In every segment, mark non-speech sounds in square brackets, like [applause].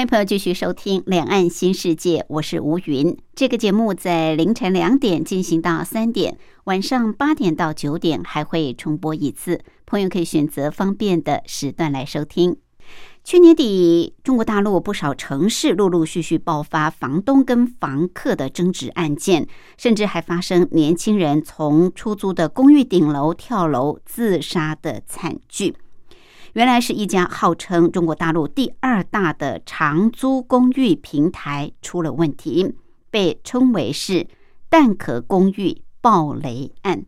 欢迎朋友继续收听《两岸新世界》，我是吴云。这个节目在凌晨两点进行到三点，晚上八点到九点还会重播一次。朋友可以选择方便的时段来收听。去年底，中国大陆不少城市陆陆续续爆发房东跟房客的争执案件，甚至还发生年轻人从出租的公寓顶楼跳楼自杀的惨剧。原来是一家号称中国大陆第二大的长租公寓平台出了问题，被称为是“蛋壳公寓爆雷案”。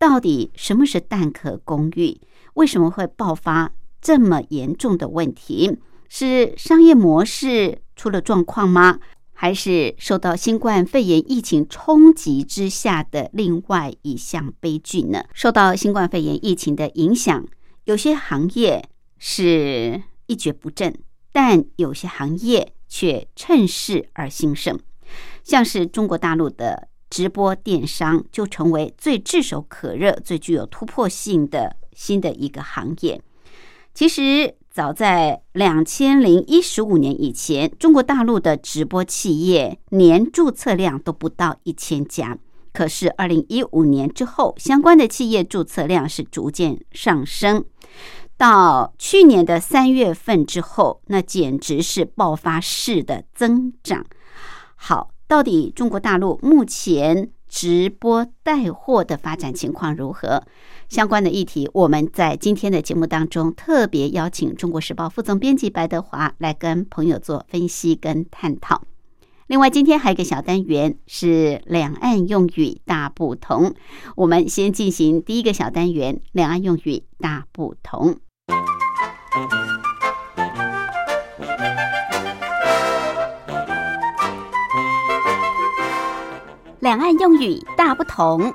到底什么是蛋壳公寓？为什么会爆发这么严重的问题？是商业模式出了状况吗？还是受到新冠肺炎疫情冲击之下的另外一项悲剧呢？受到新冠肺炎疫情的影响。有些行业是一蹶不振，但有些行业却趁势而兴盛，像是中国大陆的直播电商，就成为最炙手可热、最具有突破性的新的一个行业。其实，早在两千零一十五年以前，中国大陆的直播企业年注册量都不到一千家。可是，二零一五年之后，相关的企业注册量是逐渐上升。到去年的三月份之后，那简直是爆发式的增长。好，到底中国大陆目前直播带货的发展情况如何？相关的议题，我们在今天的节目当中特别邀请《中国时报》副总编辑白德华来跟朋友做分析跟探讨。另外，今天还有一个小单元是两岸用语大不同。我们先进行第一个小单元：两岸用语大不同。两岸用语大不同。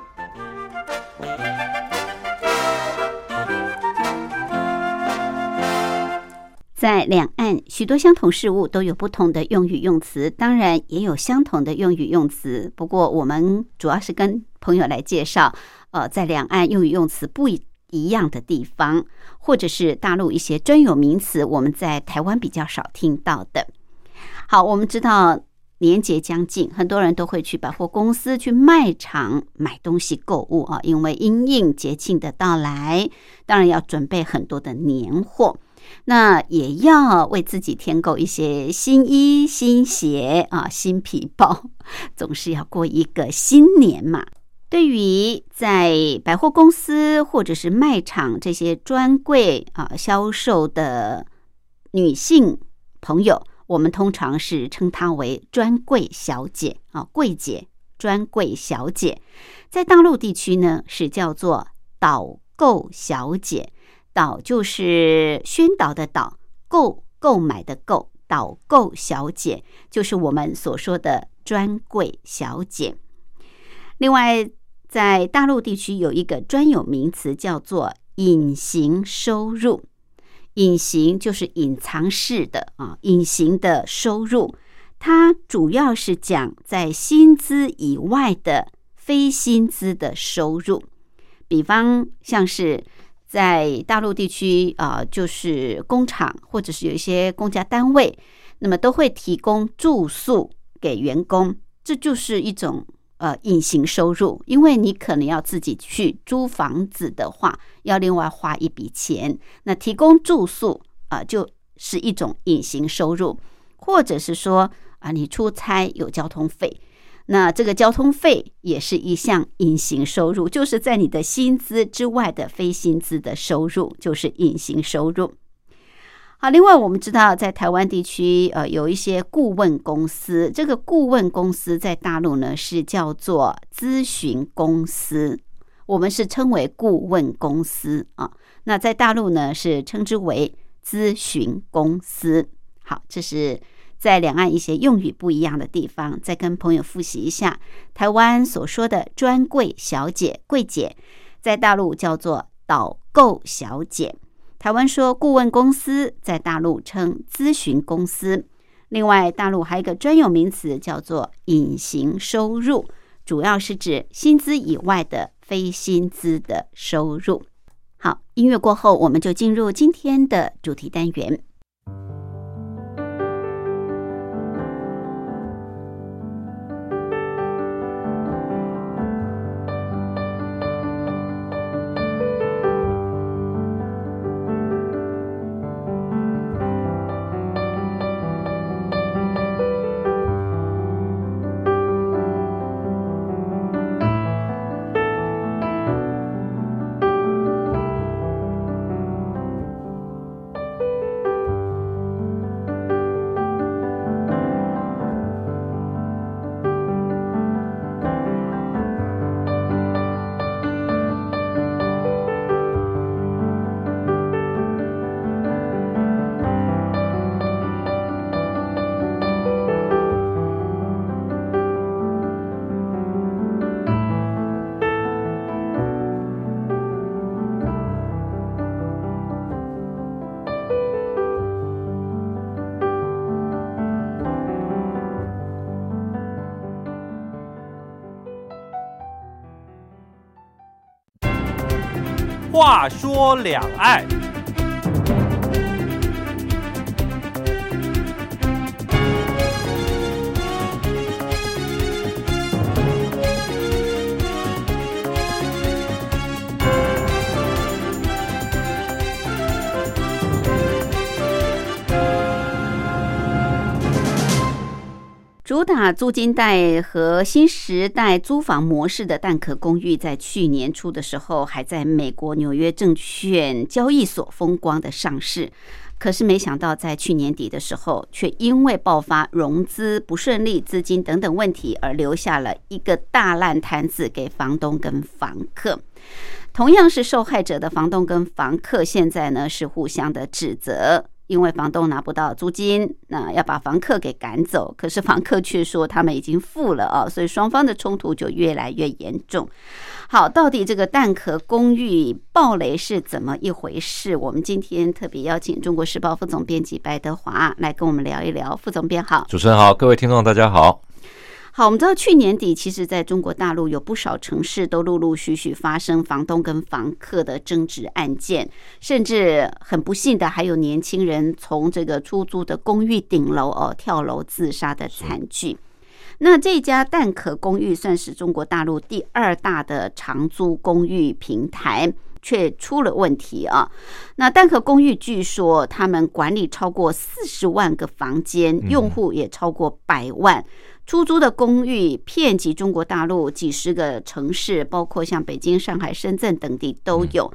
在两岸，许多相同事物都有不同的用语用词，当然也有相同的用语用词。不过，我们主要是跟朋友来介绍，呃，在两岸用语用词不一样的地方，或者是大陆一些专有名词，我们在台湾比较少听到的。好，我们知道年节将近，很多人都会去百货公司、去卖场买东西购物啊，因为因应节庆的到来，当然要准备很多的年货。那也要为自己添购一些新衣、新鞋啊、新皮包，[laughs] 总是要过一个新年嘛。对于在百货公司或者是卖场这些专柜啊销售的女性朋友，我们通常是称她为专柜小姐啊，柜姐、专柜小姐。在大陆地区呢，是叫做导购小姐。导就是宣导的导，购购买的购，导购小姐就是我们所说的专柜小姐。另外，在大陆地区有一个专有名词叫做隐形收入，隐形就是隐藏式的啊，隐形的收入，它主要是讲在薪资以外的非薪资的收入，比方像是。在大陆地区啊，就是工厂或者是有一些公家单位，那么都会提供住宿给员工，这就是一种呃隐形收入。因为你可能要自己去租房子的话，要另外花一笔钱，那提供住宿啊，就是一种隐形收入，或者是说啊，你出差有交通费。那这个交通费也是一项隐形收入，就是在你的薪资之外的非薪资的收入，就是隐形收入。好，另外我们知道，在台湾地区，呃，有一些顾问公司，这个顾问公司在大陆呢是叫做咨询公司。我们是称为顾问公司啊。那在大陆呢，是称之为咨询公司。好，这是在两岸一些用语不一样的地方，再跟朋友复习一下。台湾所说的专柜小姐、柜姐，在大陆叫做导购小姐。台湾说顾问公司，在大陆称咨询公司。另外，大陆还有一个专有名词叫做隐形收入，主要是指薪资以外的非薪资的收入。好，音乐过后，我们就进入今天的主题单元。话说两岸。打租金贷和新时代租房模式的蛋壳公寓，在去年初的时候，还在美国纽约证券交易所风光的上市。可是没想到，在去年底的时候，却因为爆发融资不顺利、资金等等问题，而留下了一个大烂摊子给房东跟房客。同样是受害者的房东跟房客，现在呢是互相的指责。因为房东拿不到租金，那要把房客给赶走，可是房客却说他们已经付了啊，所以双方的冲突就越来越严重。好，到底这个蛋壳公寓暴雷是怎么一回事？我们今天特别邀请中国时报副总编辑白德华来跟我们聊一聊。副总编好，主持人好，各位听众大家好。好，我们知道去年底，其实在中国大陆有不少城市都陆陆续续发生房东跟房客的争执案件，甚至很不幸的，还有年轻人从这个出租的公寓顶楼哦跳楼自杀的惨剧。那这家蛋壳公寓算是中国大陆第二大的长租公寓平台，却出了问题啊。那蛋壳公寓据说他们管理超过四十万个房间，用户也超过百万。出租的公寓遍及中国大陆几十个城市，包括像北京、上海、深圳等地都有。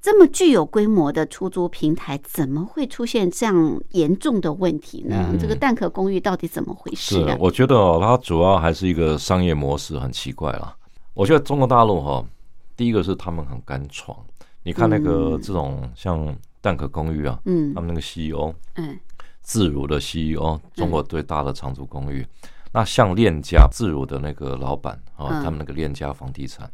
这么具有规模的出租平台，怎么会出现这样严重的问题呢？这个蛋壳公寓到底怎么回事？是，我觉得哦，它主要还是一个商业模式很奇怪了。我觉得中国大陆哈，第一个是他们很敢闯。你看那个这种像蛋壳公寓啊，嗯，他们那个 CEO，嗯，自如的 CEO，中国最大的长租公寓。那像链家自如的那个老板啊，他们那个链家房地产，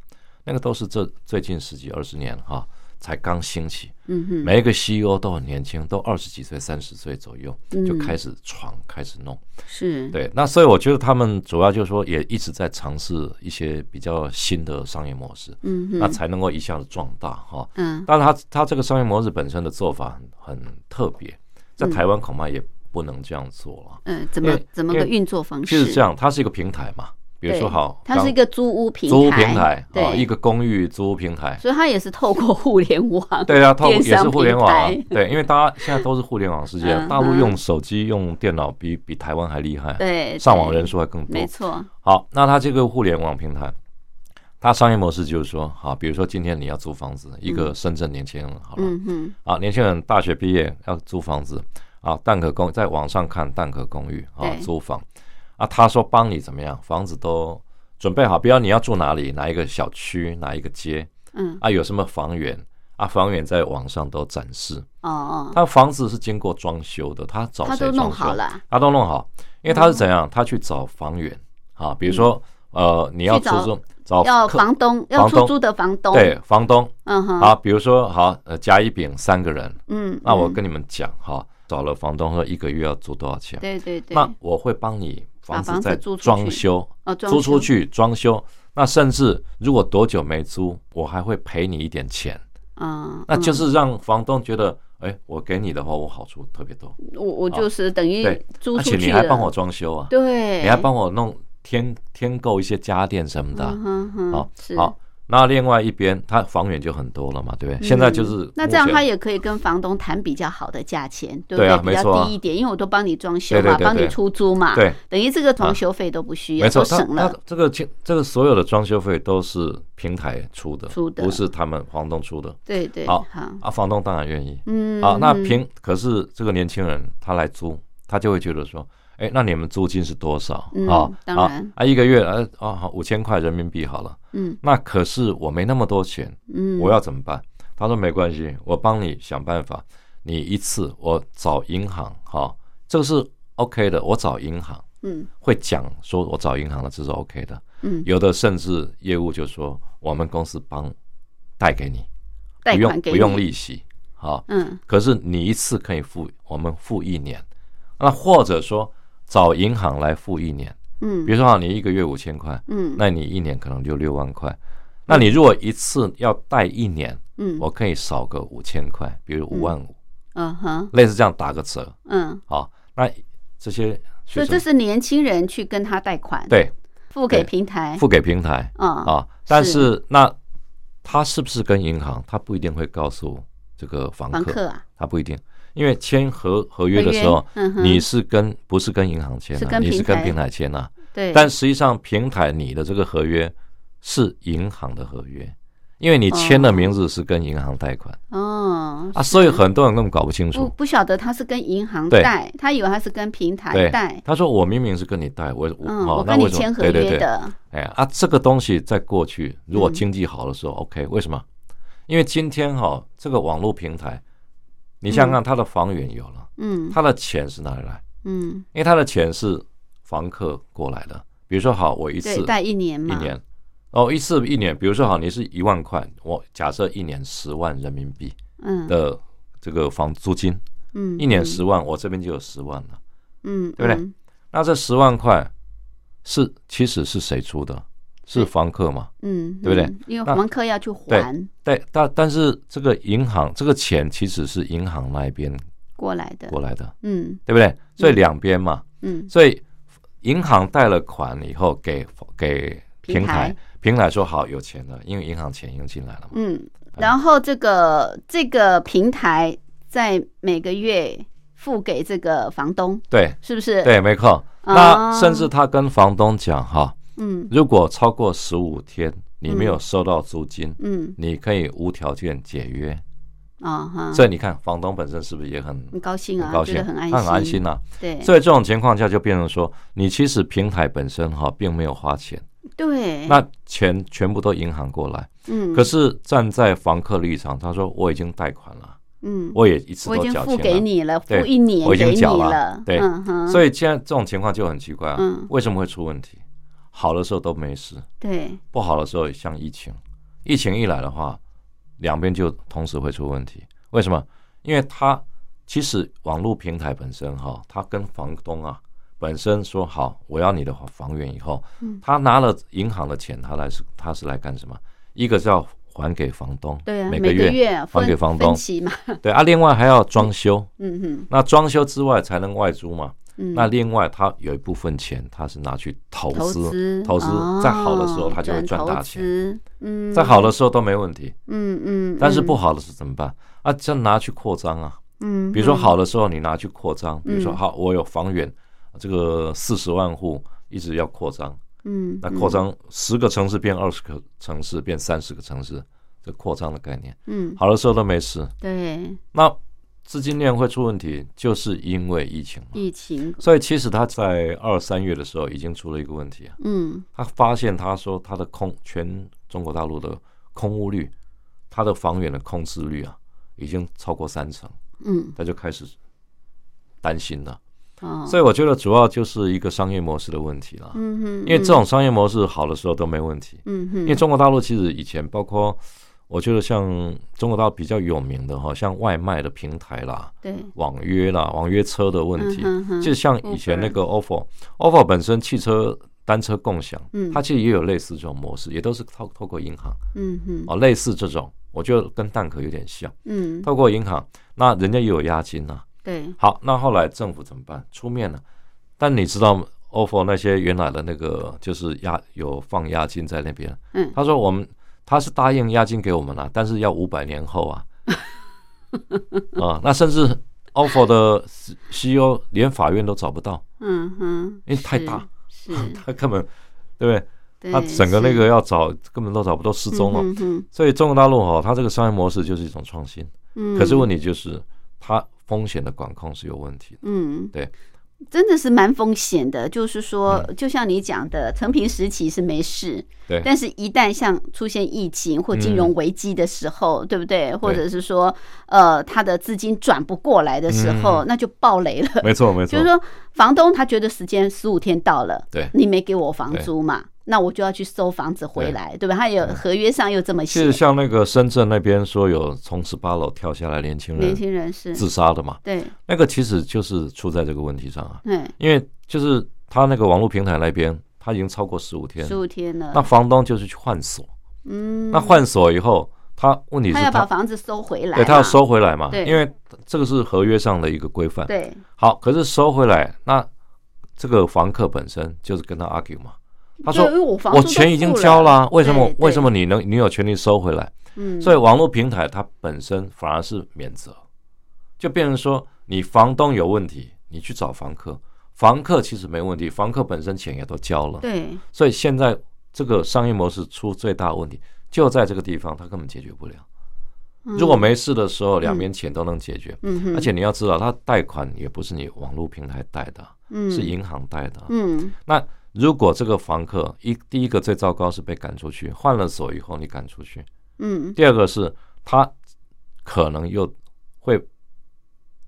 那个都是这最近十几二十年哈才刚兴起。嗯哼，每一个 CEO 都很年轻，都二十几岁、三十岁左右就开始闯、开始弄。是，对。那所以我觉得他们主要就是说，也一直在尝试一些比较新的商业模式。嗯哼，那才能够一下子壮大哈。嗯，但是他他这个商业模式本身的做法很很特别，在台湾恐怕也。不能这样做了。嗯，怎么怎么个运作方式？就是这样，它是一个平台嘛。比如说，好，它是一个租屋平台租屋平台啊，一个公寓租屋平台。所以它也是透过互联网。对啊，透也是互联网。对，因为大家现在都是互联网世界，大陆用手机、用电脑比比台湾还厉害。对，上网人数还更多。没错。好，那它这个互联网平台，它商业模式就是说，好，比如说今天你要租房子，一个深圳年轻人，好了，嗯嗯，啊，年轻人大学毕业要租房子。啊，蛋壳公在网上看蛋壳公寓啊，租房。啊，他说帮你怎么样，房子都准备好，比如你要住哪里，哪一个小区，哪一个街。嗯。啊，有什么房源啊，房源在网上都展示。哦哦，他房子是经过装修的，他找他都弄？好了，他都弄好，因为他是怎样？他去找房源。啊，比如说呃，你要出租找要客房东要出租的房东，对，房东。嗯哼，好，比如说好呃甲乙丙三个人，嗯，嗯那我跟你们讲哈，找了房东说一个月要租多少钱？对对对，那我会帮你房子子再装修，哦租出去装修。那甚至如果多久没租，我还会赔你一点钱。嗯，那就嗯是让房东觉得，哎，我给你的话，我好处特别多，我我就是等于租出去了。且你还帮我装修啊，对，你还帮我弄添添购一些家电什么的啊。嗯哼哼，好是，好，那另外一边，他房源就很多了嘛，对不对？现在就是嗯那这样他也可以跟房东谈比较好的价钱，对不对啊比较低一点，因为我都帮你装修嘛，帮你出租嘛，对，等于这个装修费都不需要，没错，都省了。这个这个所有的装修费都是平台出的，出的不是他们房东出的。对对，好好，啊，房东当然愿意。嗯，啊，那嗯平可是这个年轻人他来租，他就会觉得说，哎，那你们租金是多少嗯啊？啊当然啊，一个月呃啊好五千块人民币好了。嗯那可是我没那么多钱，嗯，我要怎么办？他说没关系，我帮你想办法。你一次我找银行，哈，这个是 OK 的。我找银行嗯会讲说，我找银行的这是 OK 的。嗯有的甚至业务就说，我们公司帮贷给你，贷不用不用利息，好。嗯可是你一次可以付，我们付一年，那或者说找银行来付一年，嗯。比如说啊，你一个月五千块，嗯。那你一年可能就六万块。那你如果一次要贷一年，嗯。我可以少个五千块，比如五万五，嗯哼类似这样打个折。嗯，好，那这些所以这是年轻人去跟他贷款，，对。付给平台，付给平台。嗯啊，但是那他是不是跟银行？他不一定会告诉这个房客，房客啊，他不一定，因为签合合约的时候嗯，你是跟不是跟银行签啊，是跟平台。你是跟平台签啊。对，但实际上，平台你的这个合约是银行的合约，因为你签的名字是跟银行贷款。哦啊，所以很多人根本搞不清不楚。不晓得他是跟银行对。贷，他以为他是跟平台对。贷，，他说我明明是跟你贷，我嗯，哦我跟你签合对对对，约的，哎啊，这个东西在过去，如果嗯。经济好的时候、OK，为什么？因为今天哈、这个网络平台，你想想看，它的房源有了，嗯他的钱是哪里来？嗯，因为他的钱是房客过来的。比如说，好，我一次，贷一年嘛，一年，哦，一次一年，比如说好，你是一万块，我假设一年十万人民币嗯的这个房租金，嗯，一年嗯十万，我这边就有十万了。嗯，对不对嗯？那这十万块是其实是谁出的？是房客嘛？嗯，对不对嗯？因为房客要去对还对，但但是这个银行这个钱其实是银行那边过来的，过来的，嗯对不对？所以两边嘛，嗯所以银行贷了款以后给给平台平台，说好有钱了，因为银行钱已经进来了嘛。嗯，然后这个这个平台在每个月付给这个房东，对是不是？，对，没错。啊那甚至他跟房东讲哈，嗯。如果超过十五天你没有收到租金，嗯。你可以无条件解约。啊哈，所以你看，房东本身是不是也很很高兴啊，很高兴，很安心。很安心呐、对。所以这种情况下就变成说，你其实平台本身哈并没有花钱，对，那钱全部都银行过来。嗯，可是站在房客立场，他说我已经贷款了，嗯，我也一次都缴钱，给你了，付对一年我已经缴了了，对。嗯，所以现在这种情况就很奇怪啊，嗯。为什么会出问题？好的时候都没事，对，不好的时候像疫情，疫情一来的话，两边就同时会出问题。为什么？因为他其实网络平台本身哈，他跟房东啊本身说好，我要你的房源以后，嗯他拿了银行的钱，他来是他是来干什么？一个是要还给房东，对啊，每个月还给房东 [laughs] 对啊，另外还要装修，嗯哼，那装修之外才能外租嘛。嗯，那另外他有一部分钱，他是拿去投投资，投资哦在好的时候他就会赚大钱，资嗯，在好的时候都没问题。嗯嗯，但是嗯不好的是怎么办？啊，这拿去扩张啊。嗯，比如说嗯。好的时候你拿去扩张，比如说嗯好，我有房源，这个四十万户一直要扩张，嗯，那扩张十个城市变二十个城市，变三十个城市，这扩张的概念。嗯，嗯，好的时候都没事，对，那资金链会出问题，就是因为疫情嘛。疫情，所以其实他在二三月的时候已经出了一个问题啊，嗯他发现他说他的空全中国大陆的空屋率他的房源的空置率啊，已经超过三成，嗯，他就开始担心了。哦，所以我觉得主要就是一个商业模式的问题了。嗯哼，因为这种商业模式好的时候都没问题。嗯哼，因为中国大陆其实以前包括，我觉得像中国大陆比较有名的哈，像外卖的平台啦，对，网约啦，网约车的问题，嗯哼就像以前那个 ofo，ofo 本身汽车单车共享，嗯它其实也有类似这种模式，也都是透透过银行嗯哼，哦，类似这种，我觉得跟蛋壳有点像，嗯，透过银行，那人家也有押金呐、对，好，那后来政府怎么办？出面了，但你知道 ofo 那些原来的那个就是押有放押金在那边，嗯。他说我们他是答应押金给我们了，但是要五百年后啊，[laughs] 啊，那甚至 offer 的 CEO 连法院都找不到，嗯哼，因为太大，[laughs] 他根本对不对？他整个那个要找根本都找不到，失踪了。嗯哼所以中国大陆哈，它这个商业模式就是一种创新，嗯，可是问题就是它风险的管控是有问题的。嗯，对，真的是蛮风险的。就是说，就像你讲的，成平时期是没事，嗯对但是一旦像出现疫情或金融危机的时候，对不对？或者是说，呃，他的资金转不过来的时候，嗯那就爆雷了。没错，没错就是。说，房东他觉得时间十五天到了，对你没给我房租嘛，那我就要去收房子回来，对吧？他有合约上又这么写其实，像那个深圳那边说有从十八楼跳下来年轻人年人轻人是自杀的嘛，对，那个其实就是出在这个问题上啊，嗯，因为就是他那个网络平台那边，他已经超过十五天十，五天了，那房东就是去换锁，嗯，那换锁以后，他问题是他要把房子收回来，对他要收回来嘛，对因为这个是合约上的一个规范。对，好，可是收回来，那这个房客本身就是跟他 argue 嘛，他说我钱已经交了，为什么为什么你能你有权利收回来？嗯，所以网络平台它本身反而是免责，就变成说你房东有问题，你去找房客，房客其实没问题，房客本身钱也都交了，对，所以现在这个商业模式出最大的问题就在这个地方，它根本解决不了。如果没事的时候，两边钱都能解决，嗯，而且你要知道，他贷款也不是你网络平台贷的，嗯是银行贷的。嗯那如果这个房客一第一个最糟糕是被赶出去，换了锁以后你赶出去，嗯。第二个是他可能又会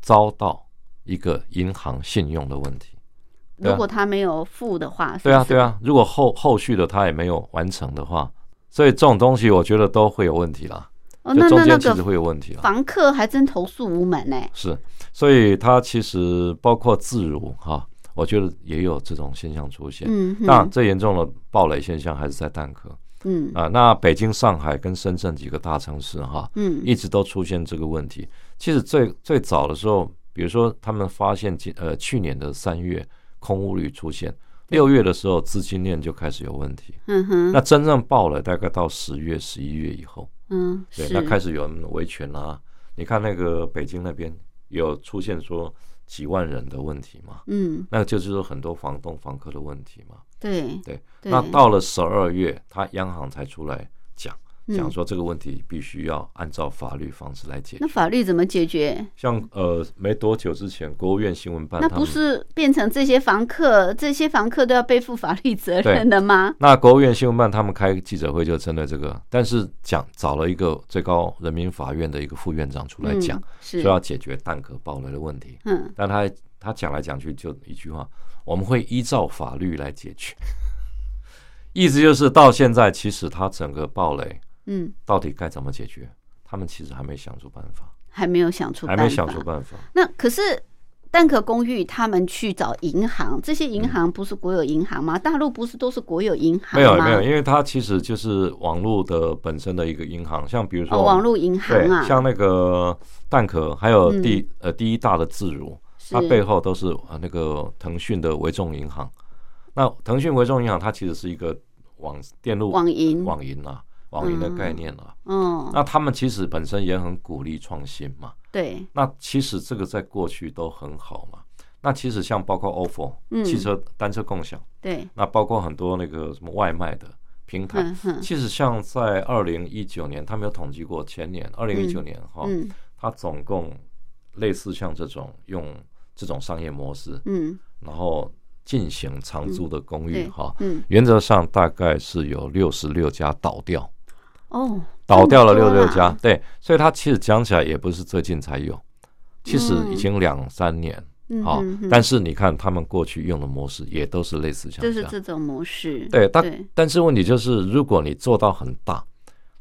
遭到一个银行信用的问题。啊。如果他没有付的话，对啊，对，啊，如果后后续的他也没有完成的话，所以这种东西我觉得都会有问题啦，那那那中间其实个会有问题了。房客还真投诉无门呢，是，所以他其实包括自如哈，我觉得也有这种现象出现。嗯哼，当然，最严重的暴雷现象还是在蛋壳嗯啊。那北京、上海跟深圳几个大城市哈，嗯一直都出现这个问题。其实最最早的时候，比如说他们发现今呃去年的三月空屋率出现，六月的时候资金链就开始有问题。嗯哼，那真正爆了，大概到十月、十一月以后，嗯对，那开始有人维权啦。你看那个北京那边有出现说几万人的问题嘛，嗯。那就是说很多房东、房客的问题嘛。对对，那到了十二月，他央行才出来讲，嗯讲说这个问题必须要按照法律方式来解决那。法律怎么解决？像呃，没多久之前，国务院新闻办那不是变成这些房客，这些房客都要背负法律责任的吗？[laughs] 那国务院新闻办他们开记者会就针对这个，但是讲找了一个最高人民法院的一个副院长出来讲，嗯是说要解决蛋壳爆雷的问题。嗯但他他讲来讲去就一句话：我们会依照法律来解决。[laughs] 意思就是到现在，其实他整个暴雷嗯，到底该怎么解决，他们其实还没想出办法，还没有想出，还没想出办法。那可是蛋壳公寓他们去找银行，这些银行不是国有银行吗？大陆不是都是国有银行吗？没有没有，因为它其实就是网络的本身的一个银行，像比如说哦，网络银行对，啊，像那个蛋壳，还有嗯。第、呃第一大的自如，它背后都是呃那个腾讯的微众银行。那腾讯微众银行它其实是一个网电路网银，网银啊，网银的概念啊。嗯，那他们其实本身也很鼓励创新嘛。对，那其实这个在过去都很好嘛。那其实像包括 ofo 嗯。汽车单车共享，对，那包括很多那个什么外卖的平台，其实像在二零一九年，他们有统计过，前年二零一九年哈，嗯它总共类似像这种用这种商业模式，嗯。然后进行长租的公寓哈，嗯，原则上大概是有六十六家倒掉，哦，倒掉了六十六家，对，所以它其实讲起来也不是最近才有，其实已经两三年。好，但是你看他们过去用的模式也都是类似像就是这种模式。对，但但是问题就是，如果你做到很大，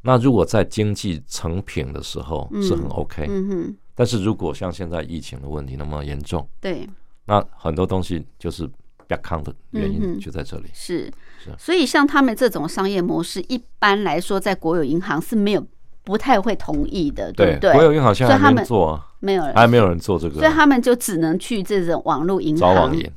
那如果在经济成品的时候是很 OK。嗯哼。但是如果像现在疫情的问题那么严重，对，那很多东西就是比较康的原因就在这里。是是，所以像他们这种商业模式，一般来说在国有银行是没有。不太会同意的，对不对？国有银行现在还没做，没有人，还没有人做这个，所以他们就只能去这种网络银行。找网银。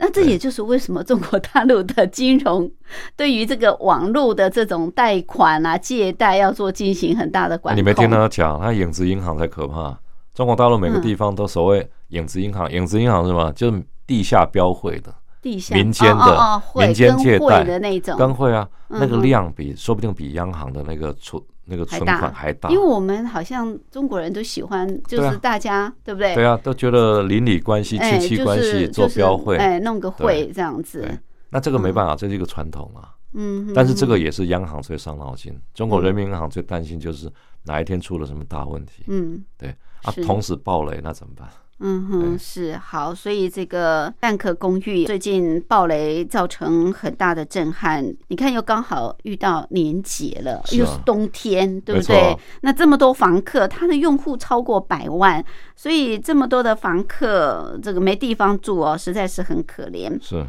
那这也就是为什么中国大陆的金融对于这个网络的这种贷款啊、借贷要做进行很大的管理。你没听他讲，他影子银行才可怕。中国大陆每个地方都所谓影子银行，影子银行是什么？就是地下标会的。地下民间的民间借贷的那种，跟会啊，那个量比说不定比央行的那个存那个存款还大。因为我们好像中国人都喜欢，就是大家对不对？对啊，都觉得邻里关系、亲戚关系做标会，哎，弄个会这样子。那这个没办法，这是一个传统啊。嗯。但是这个也是央行最伤脑筋，中国人民银行最担心就是哪一天出了什么大问题。嗯。对啊，同时暴雷那怎么办？嗯哼，是好，所以这个蛋壳公寓最近暴雷造成很大的震撼。你看，又刚好遇到年节了，又是冬天，对不对？那这么多房客，他的用户超过百万，所以这么多的房客，这个没地方住哦，实在是很可怜。是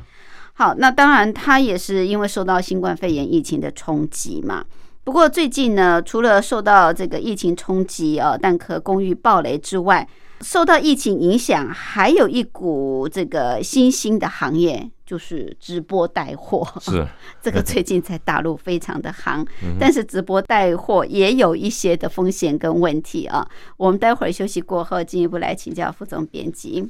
好，那当然，他也是因为受到新冠肺炎疫情的冲击嘛。不过最近呢，除了受到这个疫情冲击啊，蛋壳公寓暴雷之外，受到疫情影响，还有一股这个新兴的行业，就是直播带货。是 [laughs] 这个最近在大陆非常的行，但是直播带货也有一些的风险跟问题啊。我们待会儿休息过后，进一步来请教副总编辑。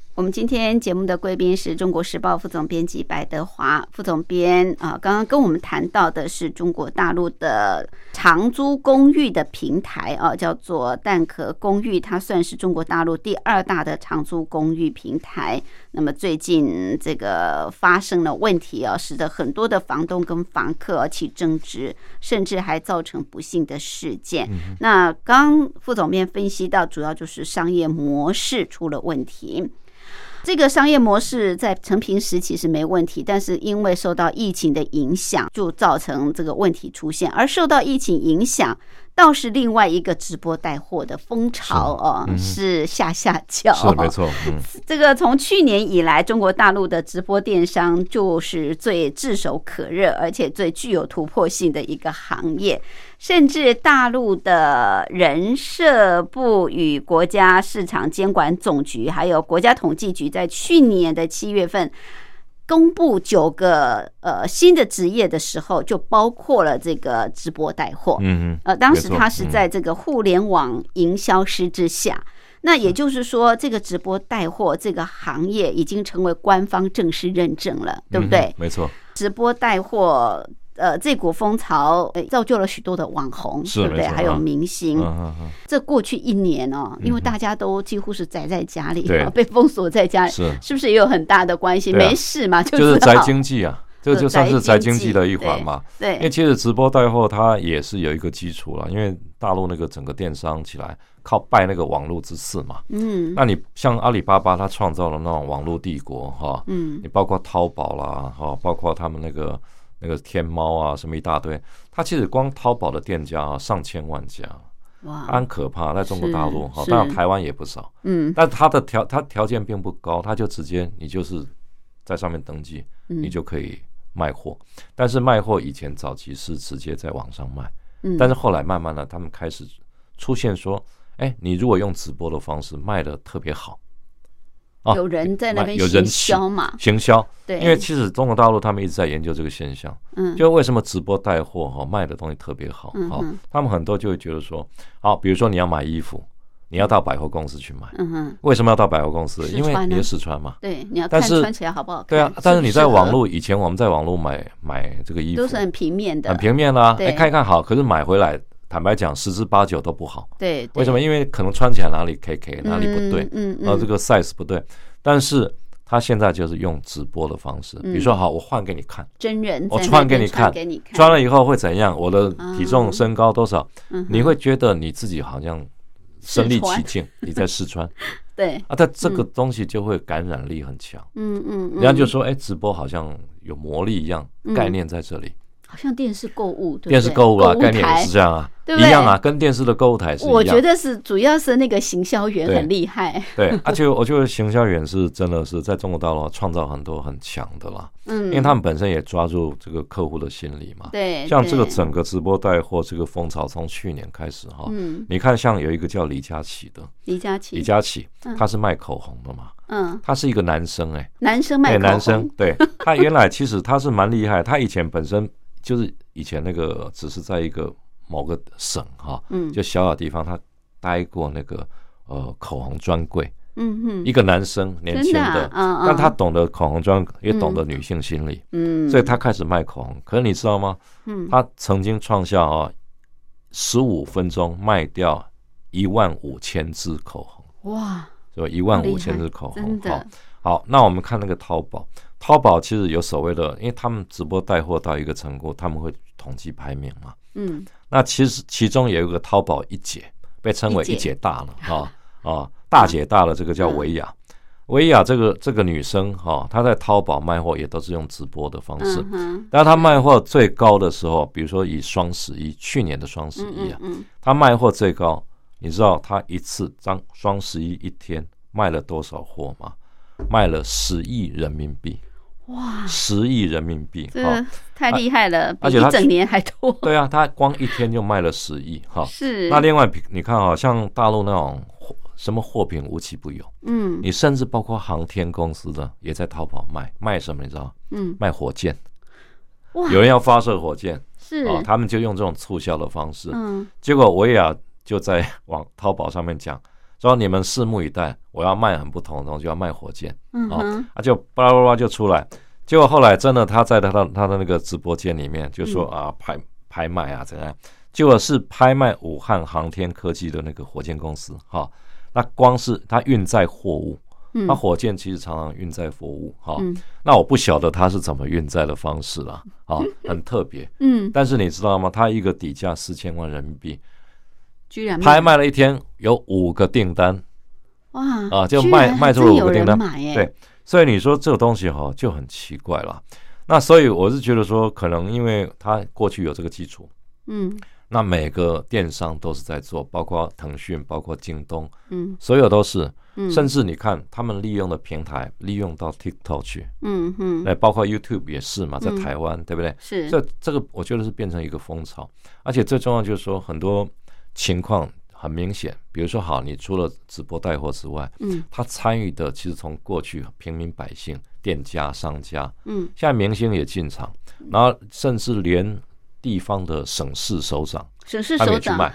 我们今天节目的贵宾是中国时报副总编辑白德华副总编啊，刚刚跟我们谈到的是中国大陆的长租公寓的平台啊，叫做蛋壳公寓，它算是中国大陆第二大的长租公寓平台。那么最近这个发生了问题啊，使得很多的房东跟房客起争执，甚至还造成不幸的事件。那刚副总编分析到，主要就是商业模式出了问题。这个商业模式在成平时期是没问题，但是因为受到疫情的影响，就造成这个问题出现。而受到疫情影响。倒是另外一个直播带货的风潮哦，是下下叫。是没错，[laughs] 这个从去年以来，中国大陆的直播电商就是最炙手可热，而且最具有突破性的一个行业。甚至大陆的人社部与国家市场监管总局，还有国家统计局，在去年的七月份。公布九个呃新的职业的时候，就包括了这个直播带货。嗯嗯。呃，当时他是在这个互联网营销师之下，那也就是说，这个直播带货这个行业已经成为官方正式认证了，对不对？没错。直播带货。呃，这股风潮造就了许多的网红，对不对？还有明星。这过去一年哦，因为大家都几乎是宅在家里，[laughs] 被封锁在家里，是是不是也有很大的关系？没事嘛，就是宅经济啊，[laughs] 这个就算是宅经济的一环嘛。对，因为其实直播带货它也是有一个基础了，因为大陆那个整个电商起来靠拜那个网络之赐嘛。嗯，那你像阿里巴巴，它创造了那种网络帝国哈。嗯，你包括淘宝啦，哈，包括他们那个。那个天猫啊，什么一大堆，它其实光淘宝的店家啊，上千万家，哇，很可怕。在中国大陆哈，当然台湾也不少，嗯，但它的条它条件并不高，它就直接你就是在上面登记，你就可以卖货。但是卖货以前早期是直接在网上卖，嗯，但是后来慢慢的他们开始出现说，哎，你如果用直播的方式卖的特别好。有人在那边行销嘛？行销，对，因为其实中国大陆他们一直在研究这个现象，嗯，就为什么直播带货哈卖的东西特别好，好，他们很多就会觉得说，好，比如说你要买衣服，你要到百货公司去买，嗯哼，为什么要到百货公司？因为你要试穿嘛，对，你要看穿起来好不好看？对啊，但是你在网络以前我们在网络买买这个衣服都是很平面的，很平面啦，哎，看一看好，可是买回来。坦白讲，十之八九都不好。对，为什么？因为可能穿起来哪里 K K，哪里不对，嗯然后这个 size 不对。但是他现在就是用直播的方式，比如说，好，我换给你看，真人，我穿给你看，穿了以后会怎样？我的体重、身高多少？你会觉得你自己好像身临其境，你在试穿。[laughs] 对啊，但这个东西就会感染力很强。嗯嗯，人家就说，哎，直播好像有魔力一样，概念在这里。好像电视购物，电视购物啊，概念也是这样啊，对一样啊，跟电视的购物台是一样。我觉得是主要是那个行销员很厉害。[laughs] 对，而且我觉得行销员是真的是在中国大陆创造很多很强的啦。嗯，因为他们本身也抓住这个客户的心理嘛。对，像这个整个直播带货这个风潮，从去年开始哈，嗯，你看像有一个叫李佳琦的，李佳琦，李佳琦，他是卖口红的嘛，嗯，他是一个男生哎，男生卖口红，男生，对。他原来其实他是蛮厉害，他以前本身就是。以前那个只是在一个某个省哈，嗯，就小小地方，他待过那个呃口红专柜，嗯哼，一个男生年轻的，但他懂得口红专，也懂得女性心理，嗯，所以他开始卖口红。可是你知道吗？嗯，他曾经创下啊十五分钟卖掉一万五千支口红，哇，就一万五千支口红，好，好，那我们看那个淘宝。淘宝其实有所谓的，因为他们直播带货到一个程度，他们会统计排名嘛。嗯，那其实其中有一个淘宝一姐，被称为一姐大了，[laughs] 哈啊，大姐大了，这个叫维亚。维亚这个这个女生哈，她在淘宝卖货也都是用直播的方式。嗯但她卖货最高的时候，比如说以双十一去年的双十一啊，嗯她卖货最高，你知道她一次张双十一一天卖了多少货吗？卖了十亿人民币，哇，十亿人民币哈这个。太厉害了，比而且他一整年还多。[laughs] 对啊，他光一天就卖了十亿哈。是，那另外你看啊，像大陆那种货什么货品无奇不有，嗯你甚至包括航天公司的也在淘宝卖，卖什么你知道？嗯，卖火箭，哇，有人要发射火箭是，啊，他们就用这种促销的方式。嗯结果维亚就在往淘宝上面讲，说你们拭目以待，我要卖很不同的东西，要卖火箭啊啊，就巴拉巴拉就出来。结果后来真的他在他的他的那个直播间里面就说嗯啊拍拍卖啊怎样，结果是拍卖武汉航天科技的那个火箭公司哈，那光是他运载货物。那火箭其实常常运载货物，哈、嗯那我不晓得它是怎么运载的方式啦，啊，很特别。嗯，但是你知道吗？它一个底价四千万人民币，居然拍卖了一天有五个订单，哇啊就卖卖出了五个订单。对所以你说这个东西哈就很奇怪了。那所以我是觉得说，可能因为它过去有这个基础，嗯。那每个电商都是在做，包括腾讯，包括京东，嗯。所有都是。嗯，甚至你看他们利用的平台，利用到 TikTok 去，嗯嗯。那包括 YouTube 也是嘛，在嗯。台湾，对不对？是。这这个我觉得是变成一个风潮，而且最重要就是说很多情况很明显，比如说好，你除了直播带货之外，嗯他参与的其实从过去平民百姓、店家、商家，嗯现在明星也进场，然后甚至连地方的省市首长省市首长也去卖。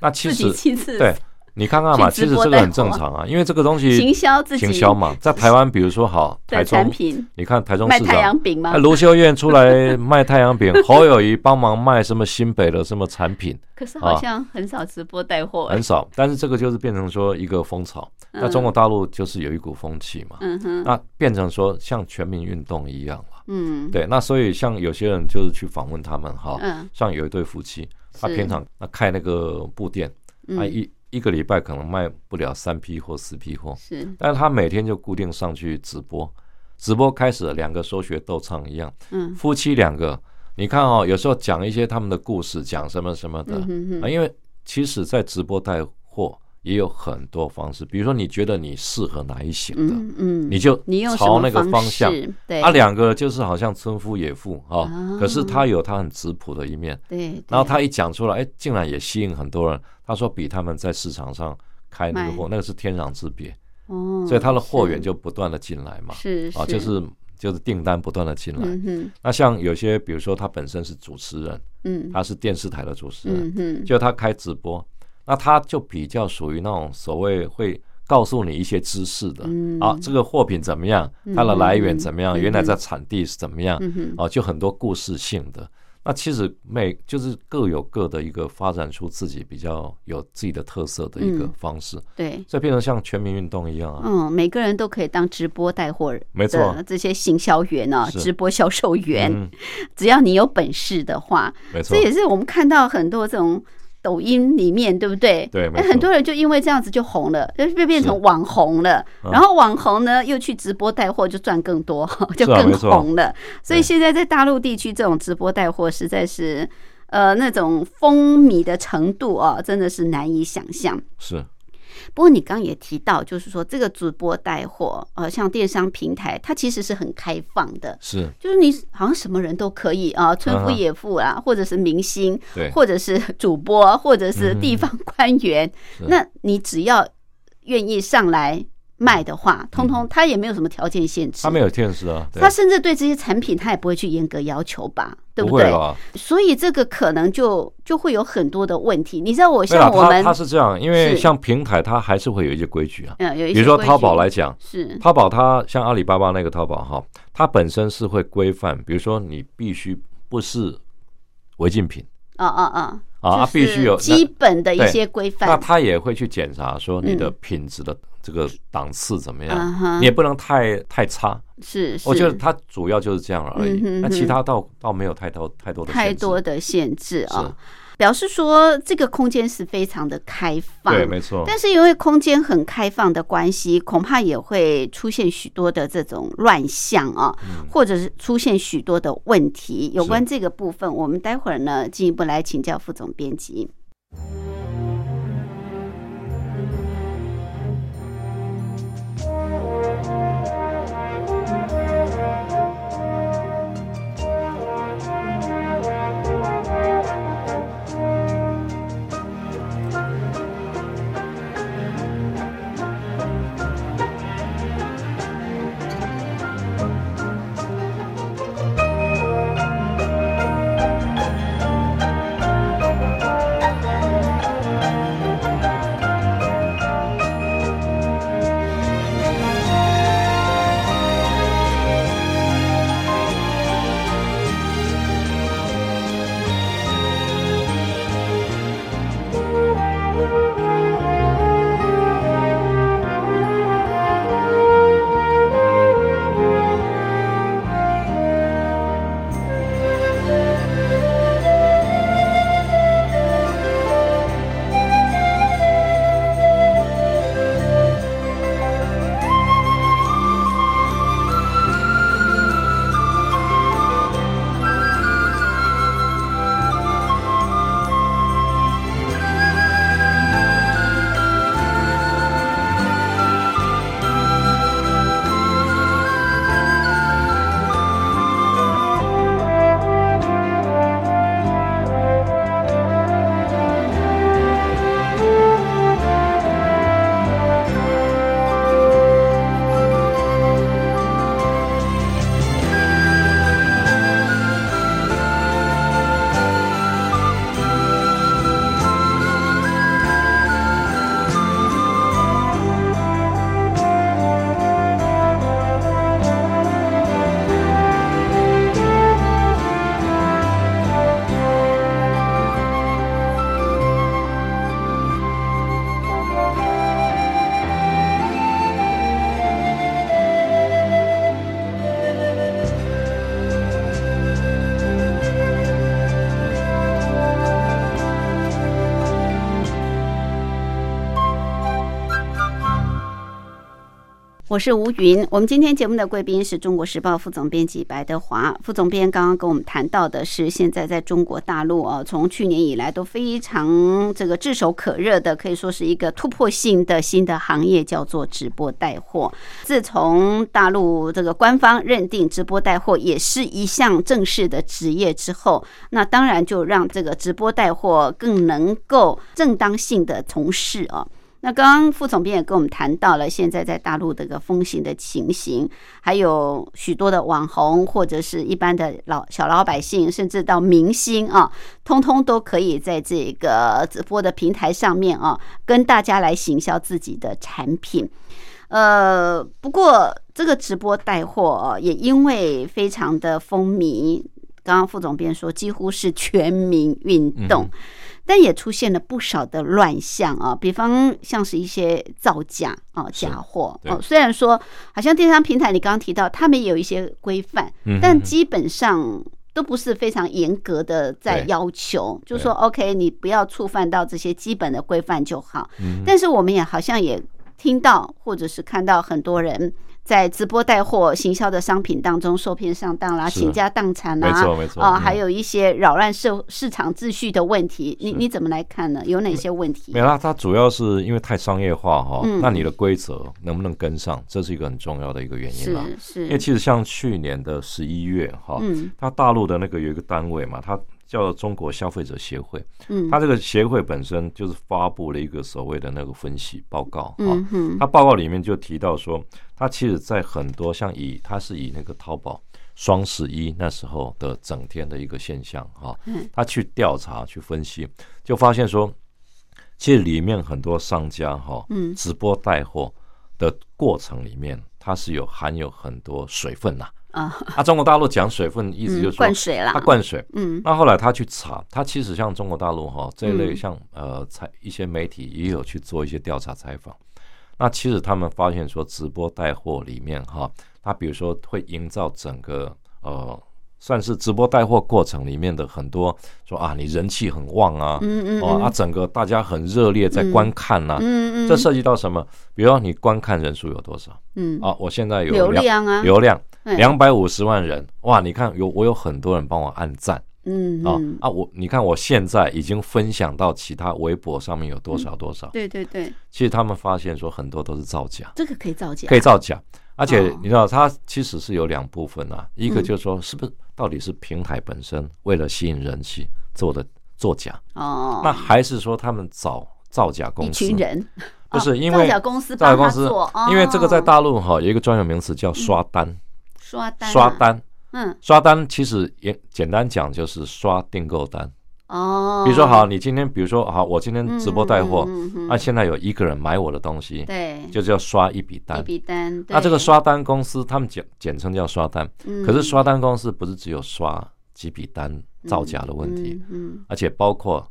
那其实对你看看嘛，其实这个很正常啊，因为这个东西行销自己行销嘛，在台湾比如说好台中，你看台中市长那？卢秀燕出来卖太阳饼，侯友谊帮忙卖什么新北的什么产品，[laughs] 可是好像很少直播带货，很少。但是这个就是变成说一个风潮。那中国大陆就是有一股风气嘛，那变成说像全民运动一样了。嗯。对，那所以像有些人就是去访问他们哈，嗯。像有一对夫妻，他平常那开那个布店，他嗯一一个礼拜可能卖不了三批或四批货，是。但是他每天就固定上去直播，直播开始了，两个说学逗唱一样，嗯。夫妻两个，你看哦，有时候讲一些他们的故事，讲什么什么的。嗯哼哼。啊，因为其实，在直播带货也有很多方式，比如说你觉得你适合哪一型的，嗯嗯，你就朝那个方向。式？对。啊，两个就是好像村夫野妇啊啊，可是他有他很质朴的一面，对，对。然后他一讲出来，哎，竟然也吸引很多人。他说比他们在市场上开那个货，那个是天壤之别，哦，所以他的货源就不断的进来嘛，是啊，就是就是订单不断的进来。嗯那像有些，比如说他本身是主持人，嗯。他是电视台的主持人，嗯哼。就他开直播，那他就比较属于那种所谓会告诉你一些知识的，嗯。啊，这个货品怎么样，它的来源怎么样，嗯。原来在产地是怎么样，嗯啊，就很多故事性的。那其实每就是各有各的一个发展出自己比较有自己的特色的一个嗯。方式，对。这变成像全民运动一样啊。嗯，每个人都可以当直播带货人没错。的这些行销员啊，直播销售员，嗯，只要你有本事的话，没错。这，也是我们看到很多这种抖音里面，对不对？哎对很多人就因为这样子就红了，就变变成网红了。嗯然后网红呢又去直播带货，就赚更多，[laughs] 就更红了。所以现在在大陆地区，这种直播带货实在是。呃，那种风靡的程度啊，真的是难以想象。是不过你刚刚也提到，就是说这个直播带货，呃，像电商平台，它其实是很开放的，是，就是你好像什么人都可以啊，村夫野妇啊，或者是明星，对，或者是主播，或者是地方官员，那你只要愿意上来卖的话，通通他也没有什么条件限制，他没有限制啊，对。他甚至对这些产品他也不会去严格要求吧，对对？不会啦，所以这个可能就就会有很多的问题。你知道，我像我们他他是这样，因为像平台它还是会有一些规矩啊，嗯有一些规比如说淘宝矩来讲，是。淘宝它像阿里巴巴那个淘宝哈，它本身是会规范，比如说你必须不是违禁品，啊啊啊啊就是必须有基本的一些规那范。它也会去检查说你的嗯品质的这个档次怎么样，你也不能太太差。是，我觉得它主要就是这样而已。那其他倒倒没有太多太多的太多的限制啊。表示说这个空间是非常的开放，对，没错。但是因为空间很开放的关系，恐怕也会出现许多的这种乱象啊，或者是出现许多的问题。有关这个部分，我们待会儿呢进一步来请教副总编辑。我是吴云，我们今天节目的贵宾是中国时报副总编辑白德华副总编。刚刚跟我们谈到的是，现在在中国大陆啊，从去年以来都非常这个炙手可热的，可以说是一个突破性的新的行业，叫做直播带货。自从大陆这个官方认定直播带货也是一项正式的职业之后，那当然就让这个直播带货更能够正当性的从事啊。那刚刚副总编也跟我们谈到了现在在大陆这个风行的情形，还有许多的网红或者是一般的老小老百姓，甚至到明星啊，通通都可以在这个直播的平台上面啊，跟大家来行销自己的产品。呃，不过这个直播带货也因为非常的风靡，刚刚副总编说几乎是全民运动。但也出现了不少的乱象啊，比方像是一些造假啊、假货哦。虽然说好像电商平台你刚刚提到，他们也有一些规范，但基本上都不是非常严格的在要求，就说 OK，你不要触犯到这些基本的规范就好。但是我们也好像也听到或者是看到很多人。在直播带货行销的商品当中受骗上当啦，倾家荡产啦，没错没错啊，还有一些扰乱社市场秩序的问题，你你怎么来看呢？有哪些问题？没啦，它主要是因为太商业化哈，那你的规则能不能跟上，这是一个很重要的一个原因啦。是，因为其实像去年的十一月哈，它大陆的那个有一个单位嘛，它。叫中国消费者协会，嗯，他这个协会本身就是发布了一个所谓的那个分析报告，嗯哼，他报告里面就提到说，他其实在很多像以他是以那个淘宝双十一那时候的整天的一个现象，哈，他去调查去分析，就发现说，其实里面很多商家哈，嗯，直播带货的过程里面，它是有含有很多水分呐。啊，他 [laughs] 中国大陆讲水分，意思就是灌水了。他灌水，嗯。那后来他去查，他其实像中国大陆哈这一类，像呃采一些媒体也有去做一些调查采访。那其实他们发现说，直播带货里面哈，他比如说会营造整个呃。算是直播带货过程里面的很多说啊，你人气很旺啊，嗯嗯，哦啊，整个大家很热烈在观看呐，嗯嗯，这涉及到什么？比如说你观看人数有多少？嗯，啊，我现在有流量啊，流量两百五十万人，哇，你看有我有很多人帮我按赞，嗯啊啊，我你看我现在已经分享到其他微博上面有多少多少？对对对，其实他们发现说很多都是造假，这个可以造假，可以造假。而且你知道，它其实是有两部分啊，一个就是说，是不是到底是平台本身为了吸引人气做的作假。哦？那还是说他们找造假公司？一群人。不是因为造假公司，造假公司，因为这个在大陆哈有一个专有名词叫刷单，刷单，刷单，嗯，刷单其实也简单讲就是刷订购单。哦，比如说好，你今天比如说好，我今天直播带货，那现在有一个人买我的东西，对，就是要刷一笔单，一笔单。那这个刷单公司，他们简简称叫刷单，可是刷单公司不是只有刷几笔单造假的问题，嗯，而且包括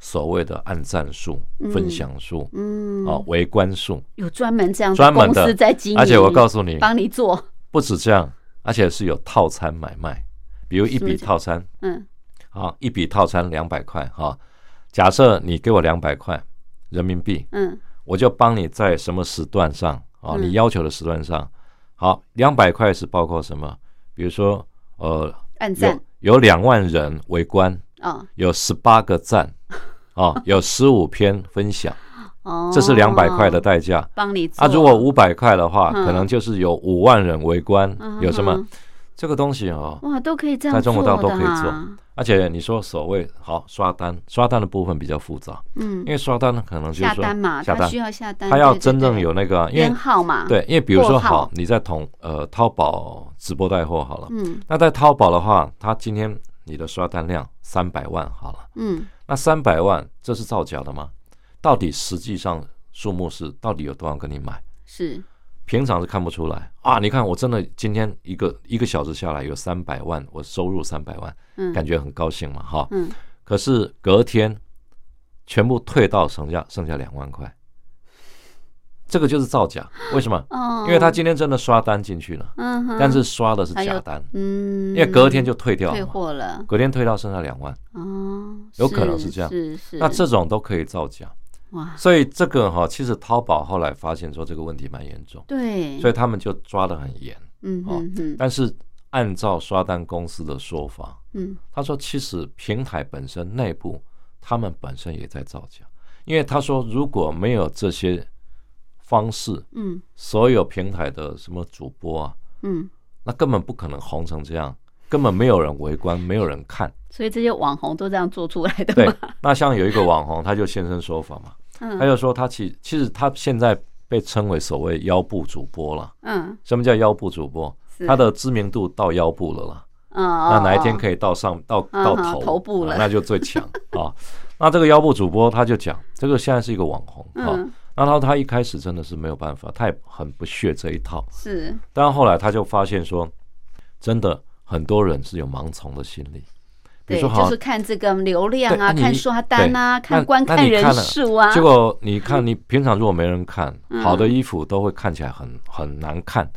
所谓的按赞数、分享数，嗯，哦，围观数，有专门这样专门的。在经营，而且我告诉你，帮你做，不止这样，而且是有套餐买卖，比如一笔套餐，嗯。好，一笔套餐两百块哈。假设你给我两百块人民币，嗯，我就帮你在什么时段上啊？你要求的时段上，好，两百块是包括什么？比如说，呃，按赞有两万人围观啊，有十八个赞啊，有十五篇分享，哦，这是两百块的代价。帮你啊，如果五百块的话，可能就是有五万人围观，有什么？这个东西哦，哇，都可以这样在中国大陆都可以做。而且你说所谓好刷单，刷单的部分比较复杂，嗯，因为刷单可能就是下单嘛，下单。需要下单，他要真正有那个编号嘛，对，因为比如说好，你在同呃淘宝直播带货好了，嗯，那在淘宝的话，他今天你的刷单量三百万好了，嗯，那三百万这是造假的吗？到底实际上数目是到底有多少跟你买？是。平常是看不出来啊！你看，我真的今天一个一个小时下来有三百万，我收入三百万，嗯，感觉很高兴嘛，哈，嗯。可是隔天全部退到剩下剩下两万块，这个就是造假。为什么？哦，因为他今天真的刷单进去了，嗯，但是刷的是假单，嗯，因为隔天就退掉了，退货了，隔天退到剩下两万，哦，有可能是这样，是是。那这种都可以造假。哇，所以这个哈，其实淘宝后来发现说这个问题蛮严重，对，所以他们就抓得很严，嗯嗯嗯。但是按照刷单公司的说法，嗯，他说其实平台本身内部他们本身也在造假，因为他说如果没有这些方式，嗯，所有平台的什么主播啊，嗯，那根本不可能红成这样，根本没有人围观，没有人看，所以这些网红都这样做出来的。对，那像有一个网红，他就现身说法嘛。他就说，他其其实他现在被称为所谓腰部主播了。嗯，什么叫腰部主播？他的知名度到腰部了啦。嗯，那哪一天可以到上到到头头部了，那就最强啊。那这个腰部主播他就讲，这个现在是一个网红啊。然后他一开始真的是没有办法，他也很不屑这一套。是，但后来他就发现说，真的很多人是有盲从的心理。对，就是看这个流量啊，看刷单啊，看观看人数啊。结果你看，你平常如果没人看，好的衣服都会看起来很很难看。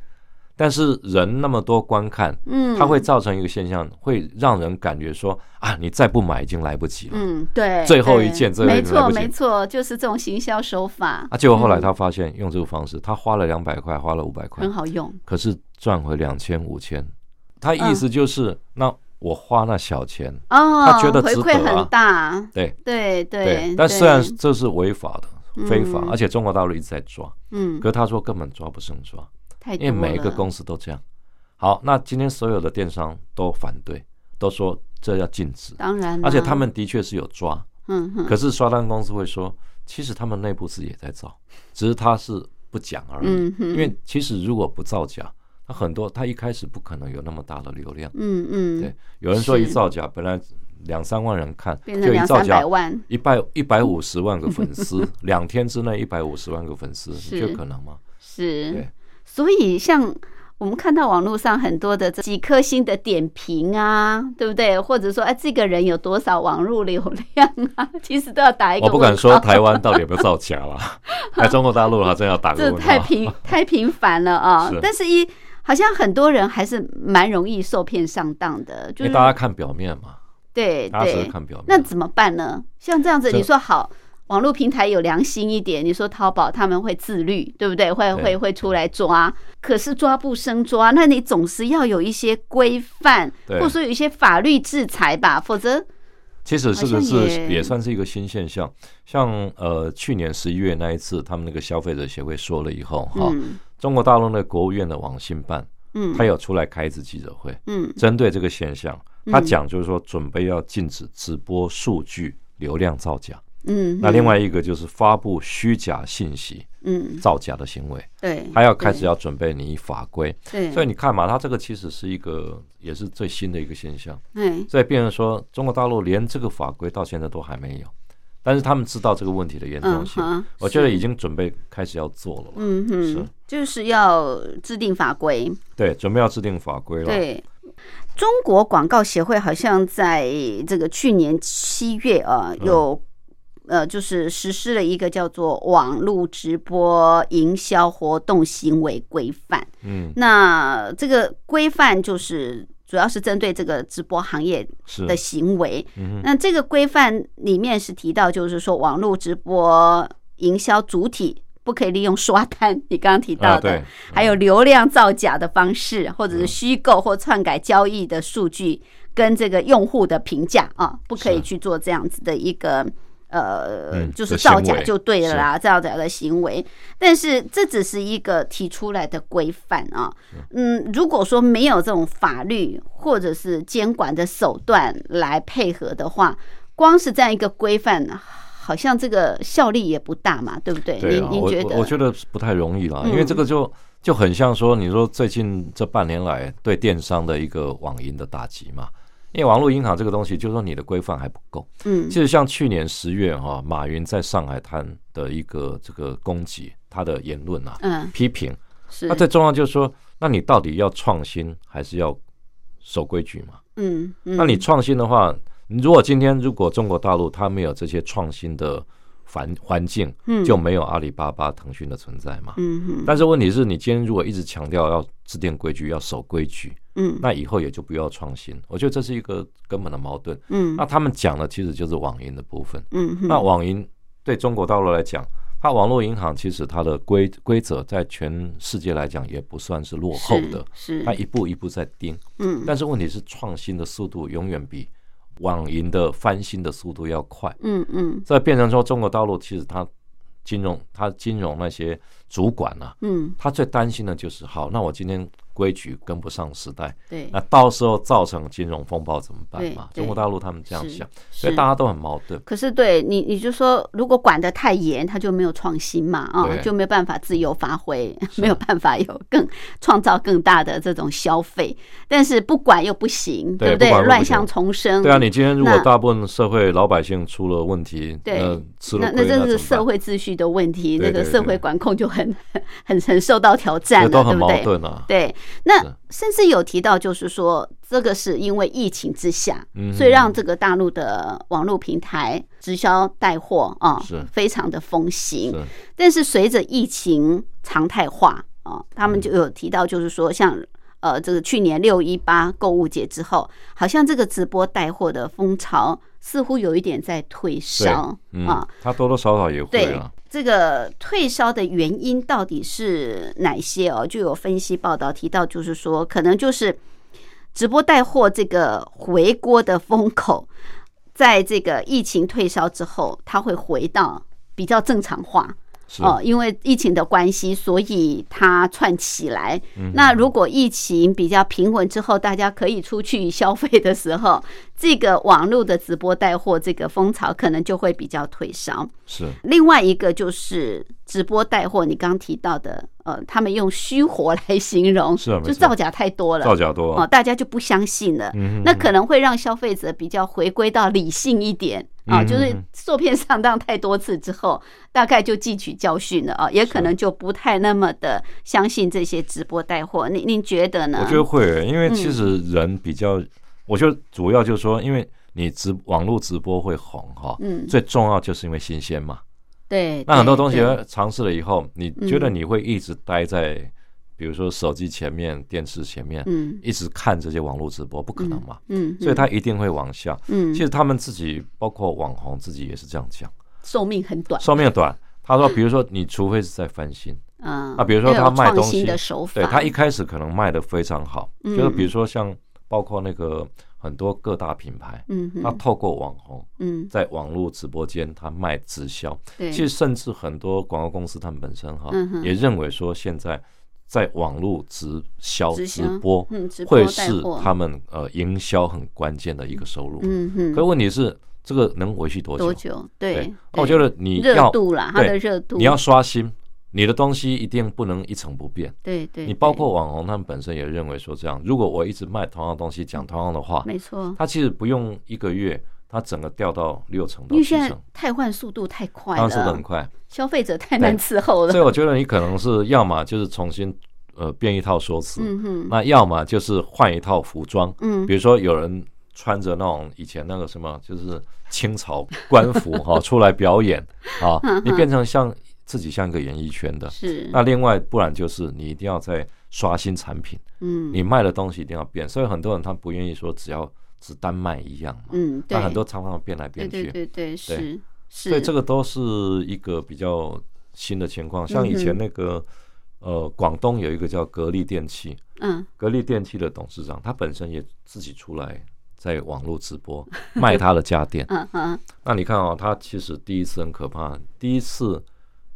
但是人那么多观看，嗯，它会造成一个现象，会让人感觉说啊，你再不买已经来不及了。嗯，对，最后一件，没错没错，就是这种行销手法。啊，结果后来他发现用这个方式，他花了两百块，花了五百块，很好用，可是赚回两千五千。他意思就是那。我花那小钱，他觉得回馈很大，对对对。但虽然这是违法的、非法，而且中国大陆一直在抓，嗯，可是他说根本抓不胜抓，因为每一个公司都这样。好，那今天所有的电商都反对，都说这要禁止，当然，而且他们的确是有抓，嗯哼。可是刷单公司会说，其实他们内部自己也在造，只是他是不讲而已，因为其实如果不造假。他很多，他一开始不可能有那么大的流量。嗯嗯，对，有人说一造假，本来两三万人看，就一造假一百一百五十万个粉丝，[laughs] 两天之内一百五十万个粉丝，你觉得可能吗？是，对，所以像我们看到网络上很多的几颗星的点评啊，对不对？或者说，哎，这个人有多少网络流量啊？[laughs] 其实都要打一个。我不敢说台湾到底有没有造假了，[laughs] 在中国大陆的话，真要打个这太频太频繁了啊！但是，一好像很多人还是蛮容易受骗上当的，就是大家看表面嘛。对对，看表面。那怎么办呢？像这样子，你说好。网络平台有良心一点，你说淘宝他们会自律，对不对？会会会出来抓，可是抓不生抓，那你总是要有一些规范，或者说有一些法律制裁吧，否则其实这个是也算是一个新现象。像呃去年十一月那一次，他们那个消费者协会说了以后，哈，中国大陆的国务院的网信办，嗯，他有出来开一次记者会，嗯，针对这个现象，他讲就是说准备要禁止直播数据流量造假。嗯，那另外一个就是发布虚假信息，嗯，造假的行为，对，还要开始要准备你法规，对，所以你看嘛，它这个其实是一个也是最新的一个现象，对，所以变成说中国大陆连这个法规到现在都还没有，但是他们知道这个问题的严重性，我觉得已经准备开始要做了，嗯哼，是。就是要制定法规，对，准备要制定法规了，对，中国广告协会好像在这个去年七月啊有。呃，就是实施了一个叫做网络直播营销活动行为规范。嗯，那这个规范就是主要是针对这个直播行业的行为。嗯，那这个规范里面是提到，就是说网络直播营销主体不可以利用刷单，你刚刚提到的，还有流量造假的方式，或者是虚构或篡改交易的数据跟这个用户的评价啊，不可以去做这样子的一个。呃，就是造假就对了啦，造假的行为。但是这只是一个提出来的规范啊。嗯，如果说没有这种法律或者是监管的手段来配合的话，光是这样一个规范，好像这个效力也不大嘛，对不对？您您觉得？我觉得不太容易了，因为这个就就很像说，你说最近这半年来对电商的一个网银的打击嘛。因为网络银行这个东西，就是说你的规范还不够。嗯，其实像去年十月哈，马云在上海滩的一个这个攻击，他的言论啊，嗯，批评，是那最重要就是说，那你到底要创新还是要守规矩嘛？嗯，那你创新的话，如果今天如果中国大陆它没有这些创新的环环境，嗯，就没有阿里巴巴、腾讯的存在嘛。嗯但是问题是你今天如果一直强调要制定规矩，要守规矩。嗯，那以后也就不要创新，我觉得这是一个根本的矛盾。嗯，那他们讲的其实就是网银的部分。嗯，那网银对中国大陆来讲，它网络银行其实它的规规则在全世界来讲也不算是落后的，是它一步一步在盯。嗯，但是问题是创新的速度永远比网银的翻新的速度要快。嗯嗯，这变成说中国大陆其实它金融它金融那些主管啊，嗯，他最担心的就是好，那我今天。规矩跟不上时代，对，那到时候造成金融风暴怎么办嘛？中国大陆他们这样想，所以大家都很矛盾。可是对你，你就说，如果管得太严，他就没有创新嘛，啊，就没有办法自由发挥，[laughs] 没有办法有更创造更大的这种消费。但是不管又不行，对不对？乱象丛生。对啊，你今天如果大部分社会老百姓出了问题，对，那那真是社会秩序的问题，那个社会管控就很 [laughs] 很很受到挑战了，对不对？对。那甚至有提到，就是说，这个是因为疫情之下，所以让这个大陆的网络平台直销带货啊，是。非常的风行。但是随着疫情常态化啊，他们就有提到，就是说，像呃，这个去年六一八购物节之后，好像这个直播带货的风潮似乎有一点在退烧啊，它多多少少也会啊。这个退烧的原因到底是哪些哦？就有分析报道提到，就是说可能就是直播带货这个回锅的风口，在这个疫情退烧之后，它会回到比较正常化。哦，因为疫情的关系，所以它串起来。那如果疫情比较平稳之后，大家可以出去消费的时候，这个网络的直播带货这个风潮可能就会比较退烧。是另外一个就是直播带货，你刚提到的，呃，他们用虚活来形容，是啊，就造假太多了，造假多哦，大家就不相信了。嗯哼那可能会让消费者比较回归到理性一点啊，嗯就是受骗上当太多次之后，大概就汲取教训了啊，也可能就不太那么的相信这些直播带货。您您觉得呢？我觉得会，因为嗯其实人比较，我就主要就是说，因为你直网络直播会红哈，嗯最重要就是因为新鲜嘛。对，那很多东西尝试了以后，你觉得嗯你会一直待在，比如说手机前面、电视前面，嗯一直看这些网络直播，不可能嘛。嗯，所以他一定会往下。嗯，其实他们自己，包括网红自己也是这样讲，寿命很短，[laughs] 寿命短。他说，比如说，你除非是在翻新，嗯，啊比如说他卖东西对他一开始可能卖的非常好，嗯就是比如说像包括那个很多各大品牌，嗯哼。他透过网红嗯。在网络直播间他卖直销，对，其实甚至很多广告公司他们本身哈嗯也认为说现在在网络直销直播嗯会是他们呃营销很关键的一个收入。嗯哼，可问题是这个能维续多久？多久？对那我觉得你热要度啦，它的对热度，你要刷新你的东西，一定不能一成不变。对对，你包括网红，他们本身也认为说这样，如果我一直卖同样的东西，讲同样的话，没错，他其实不用一个月，它整个掉到六成到七成，汰换速度太快当然速度很，快。消费者太难伺候了。所以。我觉得你可能是要么就是重新呃变一套说辞，嗯哼，那要么就是换一套服装，嗯。比如说有人穿着那种以前那个什么，就是清朝官服 [laughs] 哈、出来表演啊，你变成像自己像一个演艺圈的。是，那另外，不然就是你一定要在刷新产品，嗯。你卖的东西一定要变。所以很多人他不愿意说只要只单卖一样嘛，嗯，对，那很多常常变来对变去。对对对是是，所以这个都是一个比较新的情况。像以前那个呃，广东有一个叫格力电器，嗯。格力电器的董事长，他本身也自己出来在网络直播卖他的家电。[laughs] 嗯嗯。那你看哦，他其实第一次很可怕，第一次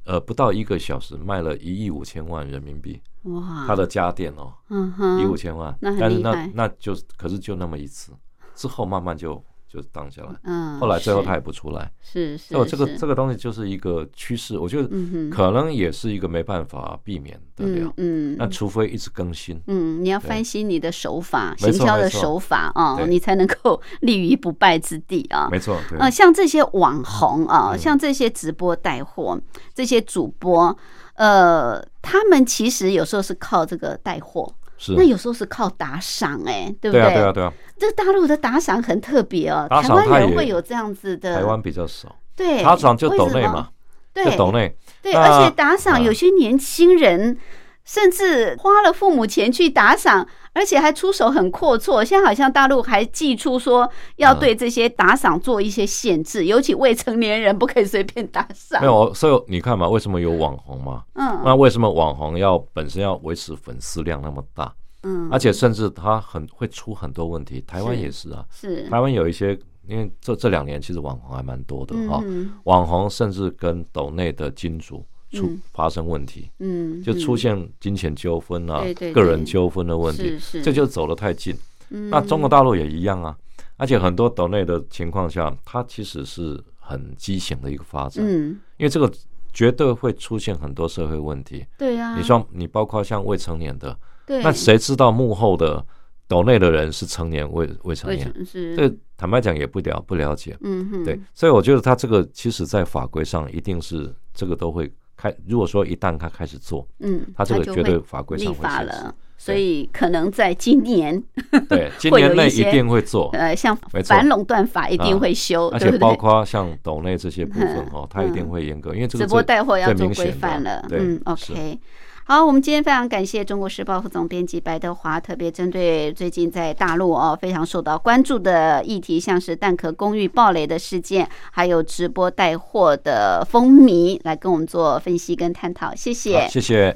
呃不到一个小时卖了一亿五千万人民币，哇，他的家电哦，嗯一亿五，千万，但是那那就是可是就那么一次，之后慢慢就就荡下来。嗯，后来最后他也不出来，是是，哦，这个这个东西就是一个趋势，我觉得可能也是一个没办法避免的了。嗯嗯那除非一直更新，嗯，你要翻新你的手法，没行销的手法啊，你才能够立于不败之地啊。没错，对，呃，像这些网红啊，嗯像这些直播带货，这些主播，呃，他们其实有时候是靠这个带货，是。那，有时候是靠打赏，哎，对不对啊，对？啊，对啊，这大陆的打赏很特别哦，台湾人会有这样子的，台湾比较少，对打赏就为什么抖内嘛，对就抖内，对，而且打赏嗯有些年轻人甚至花了父母钱去打赏，而且还出手很阔绰。现在好像大陆还寄出说要对这些打赏做一些限制，尤其未成年人不可以随便打赏。没有，所以你看嘛，为什么有网红嘛？嗯那为什么网红要本身要维持粉丝量那么大？嗯，而且甚至他很会出很多问题，台湾也是啊，是台湾有一些，因为这这两年其实网红还蛮多的哈、嗯网红甚至跟斗内的金主出嗯。发生问题，嗯，就出现金钱纠纷啊个人纠纷的问题这就走得太近。嗯。那中国大陆也一样啊，而且很多岛内的情况下，它其实是很畸形的一个发展，嗯。因为这个绝对会出现很多社会问题。对呀，你说你包括像未成年的，对，那谁知道幕后的岛内的人是成年未未成年？这坦白讲也不了不了解。嗯哼。对，所以我觉得他这个其实在法规上一定是这个都会开。如果说一旦他开始做，嗯，他这个绝对法规上立会限制法了。所以可能在今年，对，[laughs] 今年内一定会做，呃，像反垄断法一定会修，而且包？括像岛内这些部分嗯哦，他一定会严格，因为这个直播带货要做规范了。对嗯，OK。好，我们今天非常感谢中国时报副总编辑白德华，特别针对最近在大陆哦非常受到关注的议题，像是蛋壳公寓暴雷的事件，还有直播带货的风靡，来跟我们做分析跟探讨。谢谢，谢谢。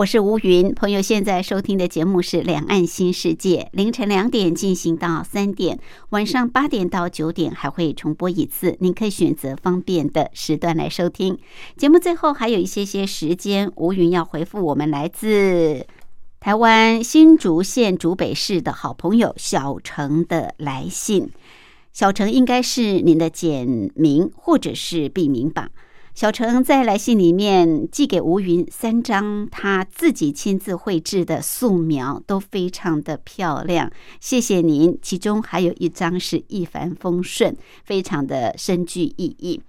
我是吴云，朋友现在收听的节目是《两岸新世界》，凌晨两点进行到三点，晚上八点到九点还会重播一次，您可以选择方便的时段来收听。节目最后还有一些些时间，吴云要回复我们来自。台湾新竹县竹北市的好朋友小程的来信，小程应该是您的简名或者是笔名吧。小程在来信里面寄给吴云三张他自己亲自绘制的素描，都非常的漂亮，谢谢您。其中还有一张是一帆风顺，非常的深具意义。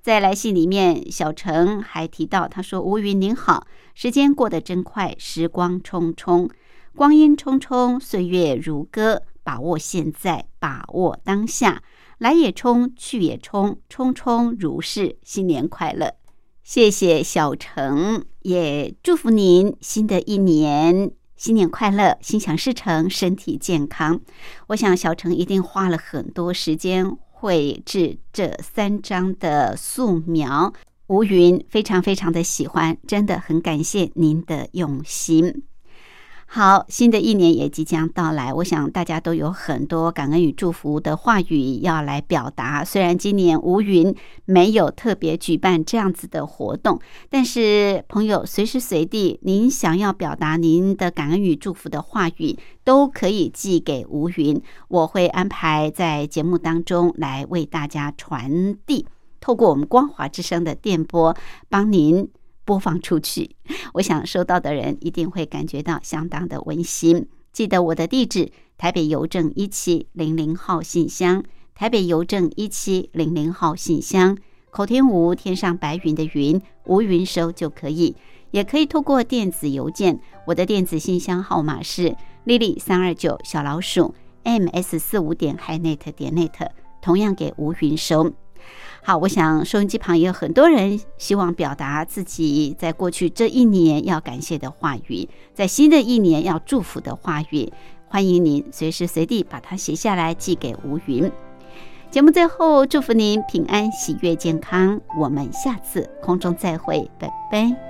在来信里面，小程还提到，他说：“吴云您好。”时间过得真快，时光匆匆，光阴匆匆，岁月如歌。把握现在，把握当下，来也匆，去也匆，匆匆如是。新年快乐！谢谢小程，也祝福您新的一年新年快乐，心想事成，身体健康。我想小程一定花了很多时间绘制这三张的素描。吴云非常非常的喜欢，真的很感谢您的用心。好，新的一年也即将到来，我想大家都有很多感恩与祝福的话语要来表达。虽然今年吴云没有特别举办这样子的活动，但是朋友随时随地您想要表达您的感恩与祝福的话语，都可以寄给吴云，我会安排在节目当中来为大家传递。透过我们光华之声的电波，帮您播放出去。我想收到的人一定会感觉到相当的温馨。记得我的地址：台北邮政一七零零号信箱。台北邮政一七零零号信箱，口天吴天上白云的云，吴云收就可以。也可以透过电子邮件，我的电子信箱号码是 lily 三二九小老鼠 ms 四五点 hinet 点 net，同样给吴云收。好，我想收音机旁也有很多人希望表达自己在过去这一年要感谢的话语，在新的一年要祝福的话语，欢迎您随时随地把它写下来寄给吴云。节目最后祝福您平安、喜悦、健康，我们下次空中再会，拜拜。